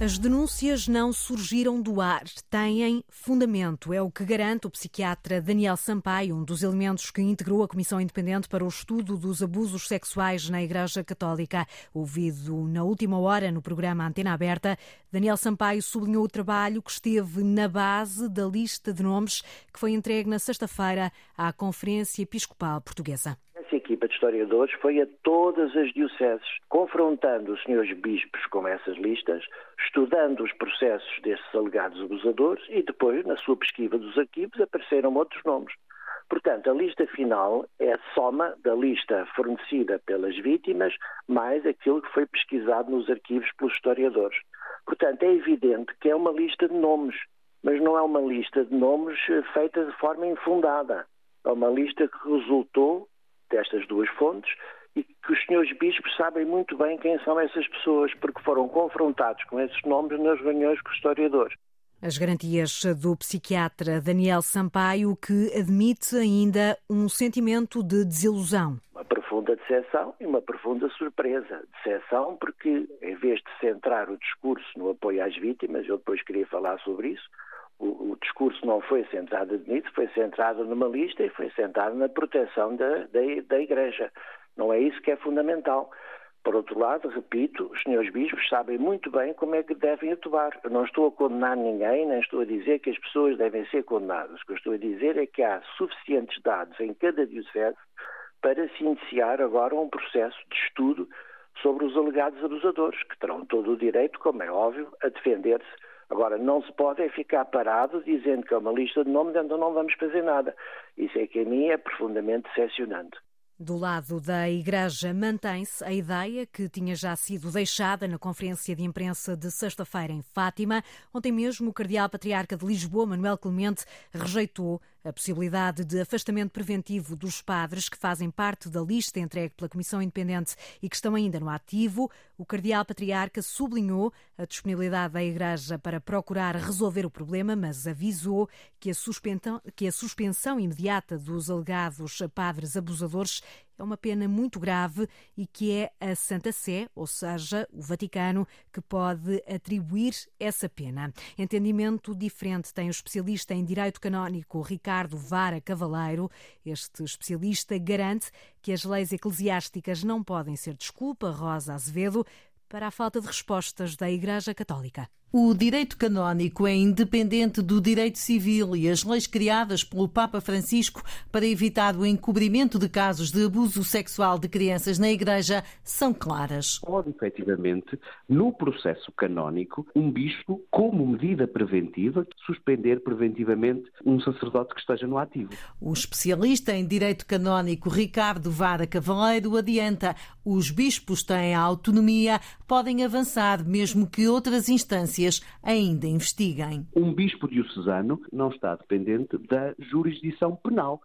As denúncias não surgiram do ar, têm fundamento. É o que garante o psiquiatra Daniel Sampaio, um dos elementos que integrou a Comissão Independente para o Estudo dos Abusos Sexuais na Igreja Católica. Ouvido na última hora no programa Antena Aberta, Daniel Sampaio sublinhou o trabalho que esteve na base da lista de nomes que foi entregue na sexta-feira à Conferência Episcopal Portuguesa equipa de historiadores foi a todas as dioceses, confrontando os senhores bispos com essas listas, estudando os processos desses alegados abusadores e depois, na sua pesquisa dos arquivos, apareceram outros nomes. Portanto, a lista final é a soma da lista fornecida pelas vítimas mais aquilo que foi pesquisado nos arquivos pelos historiadores. Portanto, é evidente que é uma lista de nomes, mas não é uma lista de nomes eh, feita de forma infundada. É uma lista que resultou destas duas fontes e que os senhores bispos sabem muito bem quem são essas pessoas, porque foram confrontados com esses nomes nas reuniões com os historiadores. As garantias do psiquiatra Daniel Sampaio, que admite ainda um sentimento de desilusão. Uma profunda decepção e uma profunda surpresa. Decepção porque, em vez de centrar o discurso no apoio às vítimas, eu depois queria falar sobre isso, o, o, discurso não foi centrado nisso, foi centrado numa lista e foi centrado na proteção da, da, da Igreja. Não é isso que é fundamental. Por outro lado, repito, os senhores bispos sabem muito bem como é que devem atuar. Eu não estou a condenar ninguém, nem estou a dizer que as pessoas devem ser condenadas. O que eu estou a dizer é que há suficientes dados em cada diocese para se iniciar agora um processo de estudo sobre os alegados abusadores, que terão todo o direito, como é óbvio, a defender-se Agora, não se pode é ficar parado dizendo que é uma lista de nomes, então não vamos fazer nada. Isso é que a mim é profundamente decepcionante. Do lado da Igreja mantém-se a ideia que tinha já sido deixada na conferência de imprensa de sexta-feira em Fátima. Ontem mesmo, o Cardeal Patriarca de Lisboa, Manuel Clemente, rejeitou a possibilidade de afastamento preventivo dos padres que fazem parte da lista entregue pela Comissão Independente e que estão ainda no ativo. O Cardeal Patriarca sublinhou a disponibilidade da Igreja para procurar resolver o problema, mas avisou que a que a suspensão imediata dos alegados padres abusadores é uma pena muito grave e que é a Santa Sé, ou seja, o Vaticano, que pode atribuir essa pena. Entendimento diferente tem o especialista em direito canónico Ricardo Vara Cavaleiro. Este especialista garante que as leis eclesiásticas não podem ser desculpa, Rosa Azevedo, para a falta de respostas da Igreja Católica. O direito canónico é independente do direito civil e as leis criadas pelo Papa Francisco para evitar o encobrimento de casos de abuso sexual de crianças na Igreja são claras. Pode, efetivamente, no processo canónico, um bispo, como medida preventiva, suspender preventivamente um sacerdote que esteja no ativo. O especialista em direito canónico Ricardo Vara Cavaleiro adianta: os bispos têm autonomia, podem avançar mesmo que outras instâncias ainda investiguem. Um bispo diocesano não está dependente da jurisdição penal.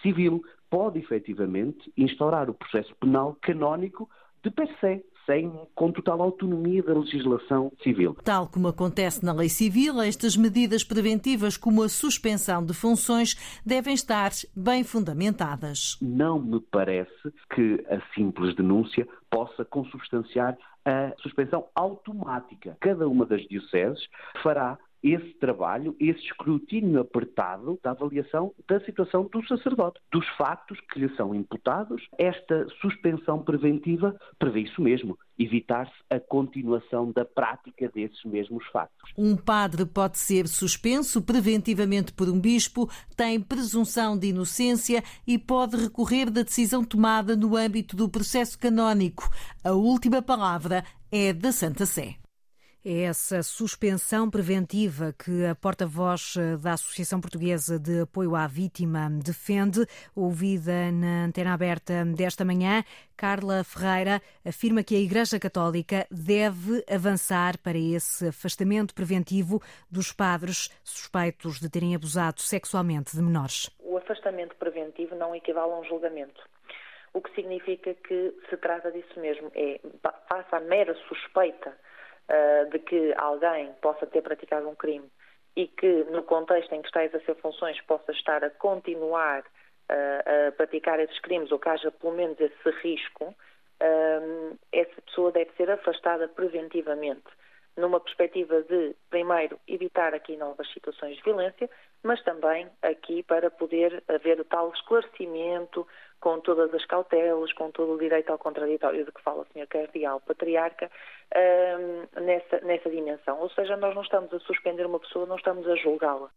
Civil pode efetivamente instaurar o processo penal canónico de per se, sem, com total autonomia da legislação civil. Tal como acontece na lei civil, estas medidas preventivas, como a suspensão de funções, devem estar bem fundamentadas. Não me parece que a simples denúncia possa consubstanciar a suspensão automática. Cada uma das dioceses fará esse trabalho, esse escrutínio apertado da avaliação da situação do sacerdote, dos factos que lhe são imputados. Esta suspensão preventiva prevê isso mesmo, evitar-se a continuação da prática desses mesmos factos. Um padre pode ser suspenso preventivamente por um bispo, tem presunção de inocência e pode recorrer da decisão tomada no âmbito do processo canónico. A última palavra é da Santa Sé. É essa suspensão preventiva que a porta-voz eh, da Associação Portuguesa de Apoio à Vítima defende, ouvida na antena aberta desta manhã. Carla Ferreira afirma que a Igreja Católica deve avançar para esse afastamento preventivo dos padres suspeitos de terem abusado sexualmente de menores. O afastamento preventivo não equivale a um julgamento o que significa que se trata disso mesmo, é face à mera suspeita uh, de que alguém possa ter praticado um crime e que, no contexto em que está a exercer funções, possa estar a continuar uh, a praticar esses crimes ou que haja pelo menos esse risco, uh, essa pessoa deve ser afastada preventivamente. numa perspectiva de, primeiro, evitar aqui novas situações de violência, mas também aqui para poder haver o tal esclarecimento com todas as cautelas, com todo o direito ao contraditório de que fala o Sr. Cardeal Patriarca, um, nessa, nessa dimensão. Ou seja, nós não estamos a suspender uma pessoa, não estamos a julgá-la.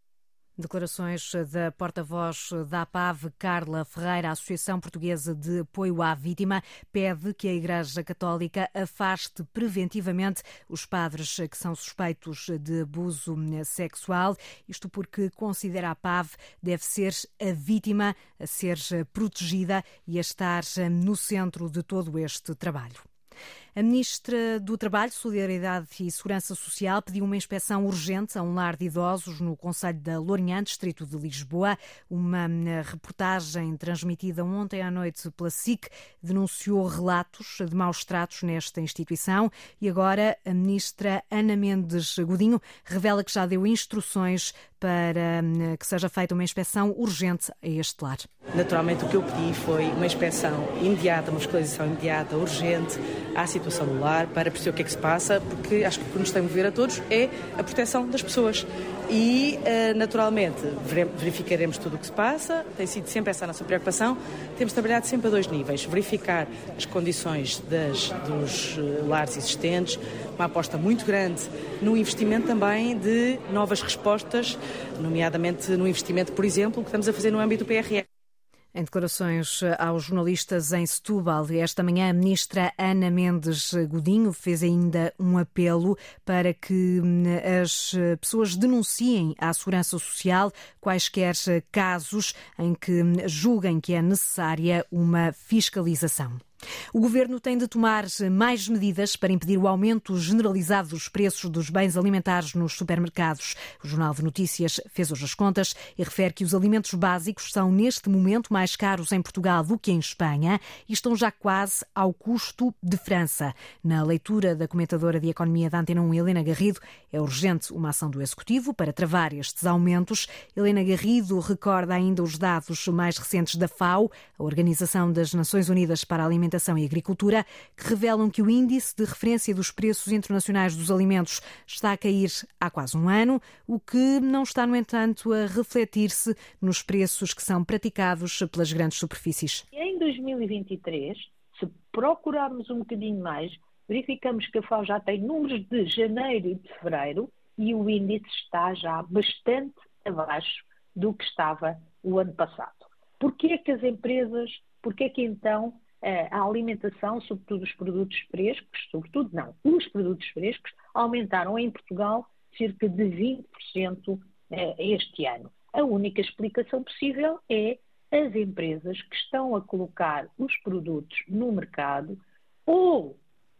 Declarações da porta-voz da APAV, Carla Ferreira, Associação Portuguesa de Apoio à Vítima, pede que a Igreja Católica afaste preventivamente os padres que são suspeitos de abuso sexual. Isto porque considera a APAV deve ser a vítima a ser protegida e a estar no centro de todo este trabalho. A Ministra do Trabalho, Solidariedade e Segurança Social pediu uma inspeção urgente a um lar de idosos no Conselho da Lourinhã, distrito de Lisboa. Uma hum, reportagem transmitida ontem à noite pela SIC denunciou relatos de maus tratos nesta instituição e agora a Ministra Ana Mendes Godinho revela que já deu instruções para hum, que seja feita uma inspeção urgente a este lar. Naturalmente, o que eu pedi foi uma inspeção imediata, uma fiscalização imediata, urgente, à situação do celular para perceber o que é que se passa, porque acho que o que nos tem a mover a todos é a proteção das pessoas. E, eh, naturalmente, verificaremos tudo o que se passa, tem sido sempre essa a nossa preocupação. Temos trabalhado sempre a dois níveis: verificar as condições das, dos eh, lares existentes, uma aposta muito grande no investimento também de novas respostas, nomeadamente no investimento, por exemplo, que estamos a fazer no âmbito do PRR. Em declarações aos jornalistas em Setúbal, esta manhã a ministra Ana Mendes Godinho fez ainda um apelo para que hum, as pessoas denunciem à Segurança Social quaisquer casos em que hum, julguem que é necessária uma fiscalização. O governo tem de tomar mais medidas para impedir o aumento generalizado dos preços dos bens alimentares nos supermercados. O Jornal de Notícias fez hoje as contas e refere que os alimentos básicos são neste momento mais caros em Portugal do que em Espanha e estão já quase ao custo de França. Na leitura da comentadora de Economia da Antena 1, Helena Garrido, é urgente uma ação do Executivo para travar estes aumentos. Helena Garrido recorda ainda os dados mais recentes da FAO, a Organização das Nações Unidas para a Alimentação Alimentação e Agricultura, que revelam que o índice de referência dos preços internacionais dos alimentos está a cair há quase um ano, o que não está, no entanto, a refletir-se nos preços que são praticados pelas grandes superfícies. Em 2023, se procurarmos um bocadinho mais, verificamos que a FAO já tem números de janeiro e de fevereiro e o índice está já bastante abaixo do que estava o ano passado. Porquê que as empresas, porquê que então a alimentação, sobretudo os produtos frescos, sobretudo não, os produtos frescos aumentaram em Portugal cerca de 20% eh, este ano. A única explicação possível é as empresas que estão a colocar os produtos no mercado ou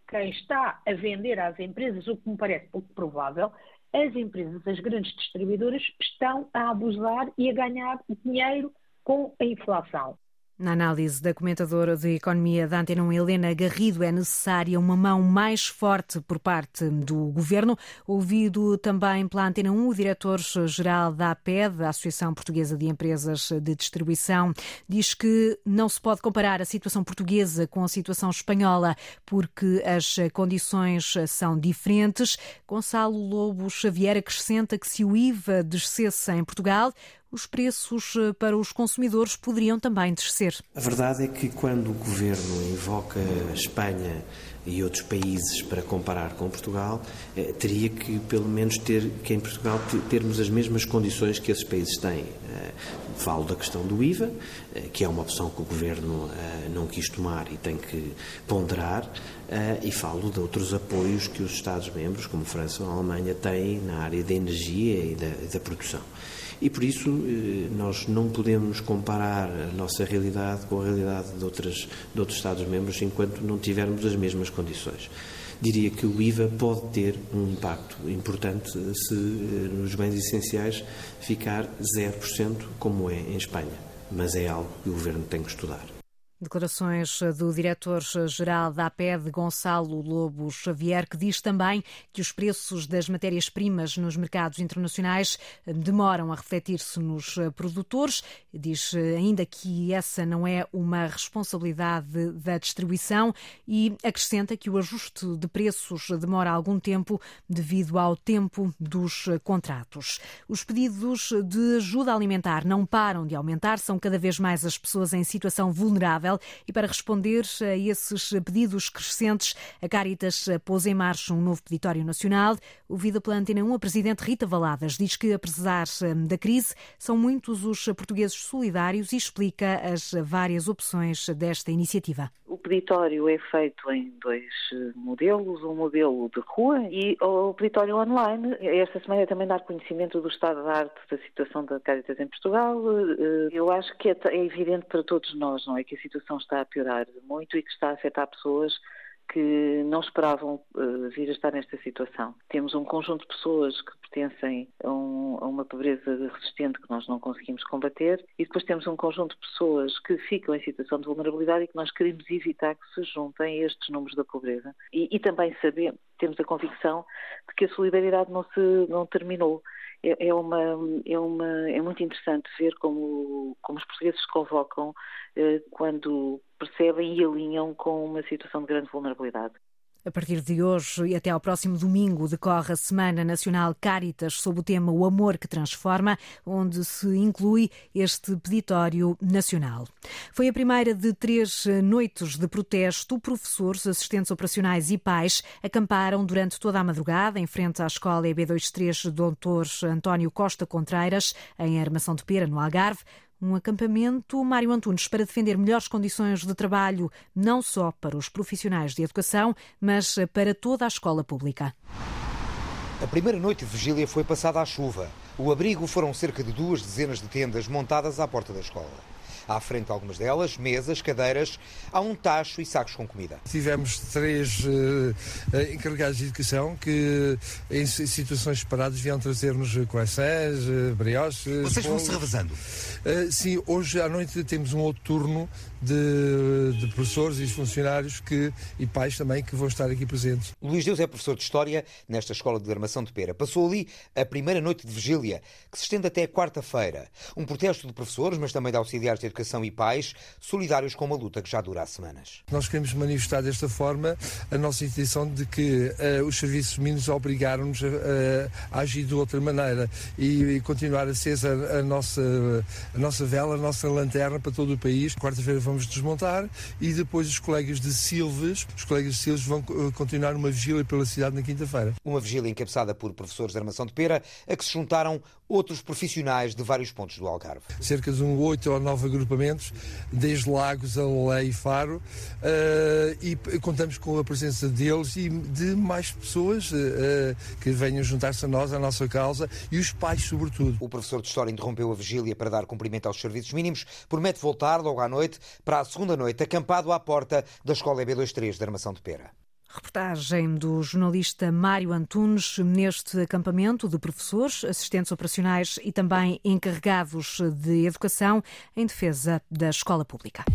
quem está a vender às empresas, o que me parece pouco provável, as empresas, as grandes distribuidoras, estão a abusar e a ganhar dinheiro com a inflação. Na análise da comentadora de Economia da Antena 1, Helena Garrido, é necessária uma mão mais forte por parte do Governo. Ouvido também pela Antena 1, o diretor-geral da APED, a Associação Portuguesa de Empresas de Distribuição, diz que não se pode comparar a situação portuguesa com a situação espanhola porque as condições são diferentes. Gonçalo Lobo Xavier acrescenta que se o IVA descesse em Portugal, os preços eh, para os consumidores poderiam também descer. A verdade é que quando o governo invoca Espanha e outros países para comparar com Portugal, eh, teria que pelo menos ter que em Portugal termos as mesmas condições que esses países têm. Eh, falo da questão do IVA, eh, que é uma opção que o governo eh, não quis tomar e tem que ponderar, eh, e falo de outros apoios que os Estados-membros, como França ou Alemanha, têm na área da energia e da, da produção. E por isso eh, nós não podemos comparar a nossa realidade com a realidade de, outras, de outros Estados-membros enquanto não tivermos as mesmas condições. Diria que o IVA pode ter um impacto importante se eh, nos bens essenciais ficar 0%, como é em Espanha, mas é algo que o Governo tem que estudar. Declarações do diretor-geral da APED, Gonçalo Lobo Xavier, que diz também que os preços das matérias-primas nos mercados internacionais demoram a refletir-se nos produtores. Diz ainda que essa não é uma responsabilidade da distribuição e acrescenta que o ajuste de preços demora algum tempo devido ao tempo dos contratos. Os pedidos de ajuda alimentar não param de aumentar, são cada vez mais as pessoas em situação vulnerável e para responder a esses pedidos crescentes, a Caritas pôs em marcha um novo peditório nacional. Ouvido pela Antena 1, a Presidente Rita Valadas diz que, apesar hum, da crise, são muitos os portugueses solidários e explica as várias opções desta iniciativa. O peditório é feito em dois eh, modelos, um modelo de rua e o peditório online. Esta semana é também dar conhecimento do estado da arte da situação da Caritas em Portugal. Eh, eu acho que é, é evidente para todos nós, não é, que a situação está a piorar muito e que está a afetar pessoas que não esperavam uh, vir a estar nesta situação. Temos um conjunto de pessoas que pertencem a, um, a, uma pobreza resistente que nós não conseguimos combater e depois temos um conjunto de pessoas que ficam em situação de vulnerabilidade e que nós queremos evitar que se juntem a estes números da pobreza. E, e também sabemos, temos a convicção de que a solidariedade não, se, não terminou. É, é, uma, é, uma, é muito interessante ver como, como os portugueses se convocam eh, quando percebem e alinham com uma situação de grande vulnerabilidade. A partir de hoje e até ao próximo domingo decorre a Semana Nacional Caritas sob o tema O Amor que Transforma, onde se inclui este peditório nacional. Foi a primeira de três noites de protesto. Professores, assistentes operacionais e pais acamparam durante toda a madrugada em frente à escola EB23 Dr. António Costa Contreiras, em Armação de Pera, no Algarve. Um acampamento, Mário Antunes, para defender melhores condições de trabalho, não só para os profissionais de educação, mas para toda a escola pública. A primeira noite de vigília foi passada à chuva. O abrigo foram cerca de duas dezenas de tendas montadas à porta da escola. À frente de algumas delas, mesas, cadeiras, há um tacho e sacos com comida. Tivemos três uh, encarregados de educação que, em situações separadas, vieram trazer-nos croissants, uh, brioches. Vocês vão se revezando? Uh, sim, hoje à noite temos um outro turno de, de, professores e funcionários que, e pais também que vão estar aqui presentes. Luís Deus é professor de História nesta Escola de Armação de Pera. Passou ali a primeira noite de vigília, que se estende até quarta-feira. Um protesto de professores, mas também de auxiliares de educação e pais, solidários com uma luta que já dura há semanas. Nós queremos manifestar desta forma a nossa intenção de que uh, os serviços mínimos obrigaram-nos a, a, agir de outra maneira e, e continuar acesa a, a, nossa, a nossa vela, a nossa lanterna para todo o país. Quarta-feira vamos desmontar e depois os colegas de Silves, os colegas de Silves vão uh, continuar uma vigília pela cidade na quinta-feira. Uma vigília encabeçada por professores de armação de pera, a que se juntaram outros profissionais de vários pontos do Algarve. Cerca de um oito ou nove agrupamentos, desde Lagos a Lei e Faro, uh, e contamos com a presença deles e de mais pessoas uh, que venham juntar-se a nós, à nossa causa, e os pais, sobretudo. O professor de História interrompeu a vigília para dar cumprimento aos serviços mínimos, promete voltar logo à noite para a segunda noite, acampado à porta da Escola EB23 de Armação de Pera. Reportagem do jornalista Mário Antunes neste acampamento de professores, assistentes operacionais e também encarregados de educação em defesa da escola pública.